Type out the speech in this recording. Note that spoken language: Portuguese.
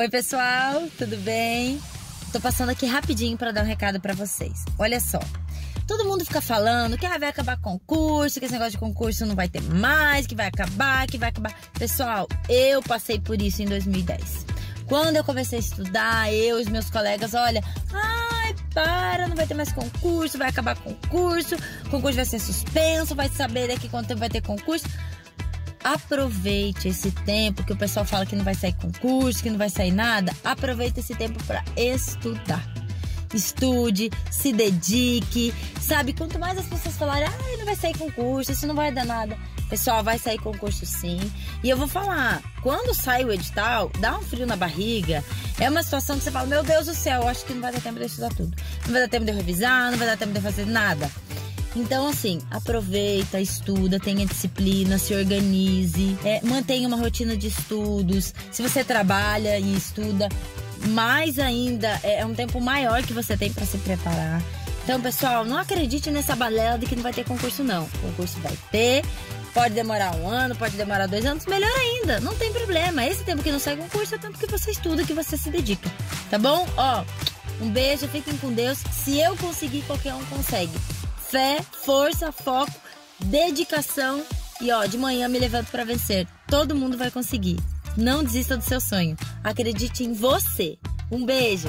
Oi, pessoal, tudo bem? Tô passando aqui rapidinho para dar um recado para vocês. Olha só. Todo mundo fica falando que ah, vai acabar concurso, que esse negócio de concurso não vai ter mais, que vai acabar, que vai acabar. Pessoal, eu passei por isso em 2010. Quando eu comecei a estudar, eu e os meus colegas, olha, ai, para, não vai ter mais concurso, vai acabar concurso, concurso vai ser suspenso, vai saber daqui quanto tempo vai ter concurso aproveite esse tempo que o pessoal fala que não vai sair concurso, que não vai sair nada. Aproveite esse tempo para estudar. Estude, se dedique, sabe? Quanto mais as pessoas falarem, ah, não vai sair concurso, isso não vai dar nada. Pessoal, vai sair concurso sim. E eu vou falar, quando sai o edital, dá um frio na barriga. É uma situação que você fala, meu Deus do céu, acho que não vai dar tempo de estudar tudo. Não vai dar tempo de revisar, não vai dar tempo de fazer nada. Então, assim, aproveita, estuda, tenha disciplina, se organize, é, mantenha uma rotina de estudos. Se você trabalha e estuda, mais ainda é, é um tempo maior que você tem para se preparar. Então, pessoal, não acredite nessa balela de que não vai ter concurso, não. O concurso vai ter, pode demorar um ano, pode demorar dois anos, melhor ainda, não tem problema. Esse tempo que não sai concurso é o tempo que você estuda, que você se dedica, tá bom? Ó, um beijo, fiquem com Deus. Se eu conseguir, qualquer um consegue fé, força, foco, dedicação e ó, de manhã me levanto para vencer. Todo mundo vai conseguir. Não desista do seu sonho. Acredite em você. Um beijo.